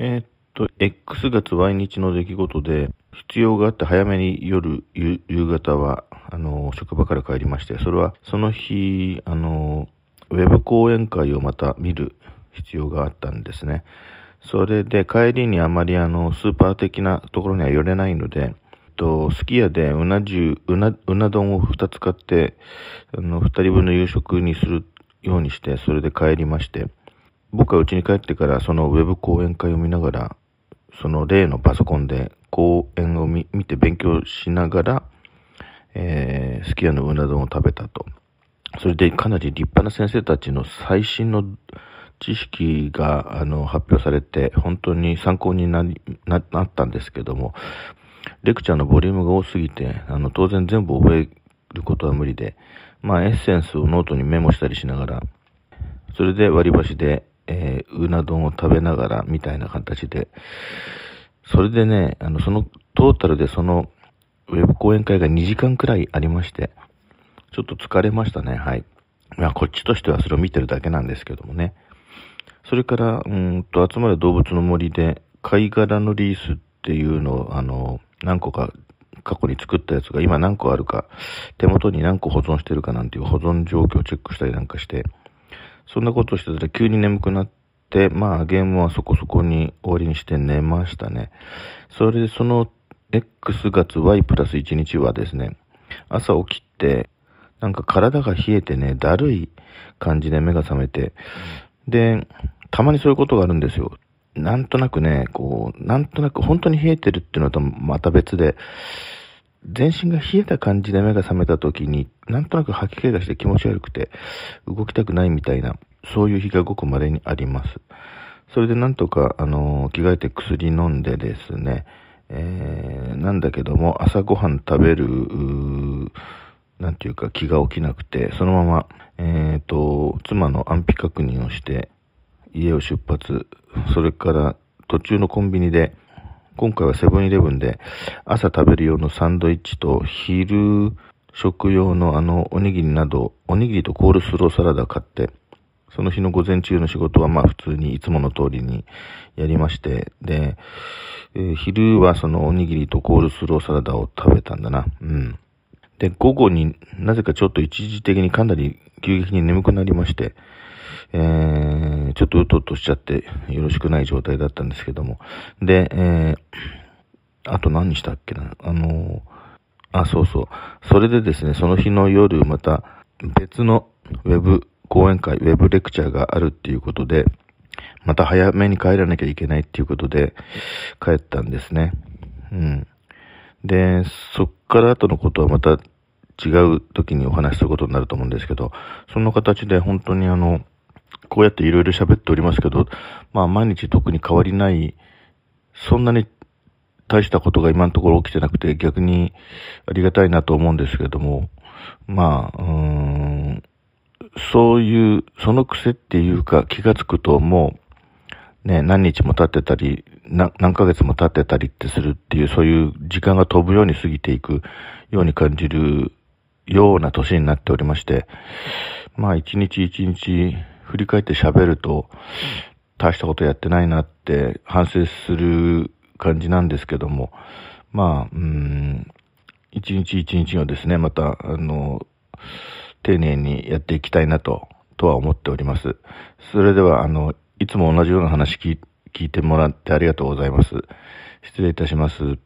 えー、っと、X 月 Y 日の出来事で、必要があって早めに夜、夕方は、あの、職場から帰りまして、それはその日、あの、ウェブ講演会をまた見る必要があったんですね。それで帰りにあまりあの、スーパー的なところには寄れないので、と、すき家でうな重、うな、うな丼を2つ買って、あの、2人分の夕食にするようにして、それで帰りまして、僕は家に帰ってからそのウェブ講演会を見ながら、その例のパソコンで講演を見て勉強しながら、えー、すき家のうな丼を食べたと。それでかなり立派な先生たちの最新の知識があの発表されて本当に参考になりななったんですけども、レクチャーのボリュームが多すぎて、あの当然全部覚えることは無理で、まあエッセンスをノートにメモしたりしながら、それで割り箸でえー、うな丼を食べながらみたいな形で、それでね、あの、その、トータルでその、ウェブ講演会が2時間くらいありまして、ちょっと疲れましたね、はい。まあ、こっちとしてはそれを見てるだけなんですけどもね。それから、うんと、あつまれ動物の森で、貝殻のリースっていうのを、あの、何個か過去に作ったやつが今何個あるか、手元に何個保存してるかなんていう保存状況をチェックしたりなんかして、そんなことしてたら急に眠くなって、まあゲームはそこそこに終わりにして寝ましたね。それでその X 月 Y プラス1日はですね、朝起きて、なんか体が冷えてね、だるい感じで目が覚めて、で、たまにそういうことがあるんですよ。なんとなくね、こう、なんとなく本当に冷えてるっていうのとまた別で、全身が冷えた感じで目が覚めた時に、なんとなく吐き気がして気持ち悪くて、動きたくないみたいな、そういう日がごく稀にあります。それでなんとか、あのー、着替えて薬飲んでですね、えー、なんだけども、朝ごはん食べる、なんていうか気が起きなくて、そのまま、えっ、ー、と、妻の安否確認をして、家を出発、それから途中のコンビニで、今回はセブンイレブンで朝食べる用のサンドイッチと昼食用のあのおにぎりなど、おにぎりとコールスローサラダ買って、その日の午前中の仕事はまあ普通にいつもの通りにやりまして、で、えー、昼はそのおにぎりとコールスローサラダを食べたんだな。うん。で、午後になぜかちょっと一時的にかなり急激に眠くなりまして、えー、っとうとうとしちゃってよろしくない状態だったんですけども。で、えー、あと何したっけな？あのー、あ、そうそう。それでですね、その日の夜また別のウェブ講演会、ウェブレクチャーがあるっていうことで、また早めに帰らなきゃいけないっていうことで帰ったんですね。うん。で、そっから後のことはまた違う時にお話しすることになると思うんですけど、その形で本当にあの、こうやっていろいろ喋っておりますけど、まあ毎日特に変わりない、そんなに大したことが今のところ起きてなくて逆にありがたいなと思うんですけれども、まあ、うん、そういう、その癖っていうか気がつくともう、ね、何日も経ってたり、何ヶ月も経ってたりってするっていう、そういう時間が飛ぶように過ぎていくように感じるような年になっておりまして、まあ一日一日振り返って喋ると、大したことやってないなって反省する感じなんですけども、まあ、うん、一日一日をですね、また、あの、丁寧にやっていきたいなと、とは思っております。それでは、あの、いつも同じような話聞いてもらってありがとうございます。失礼いたします。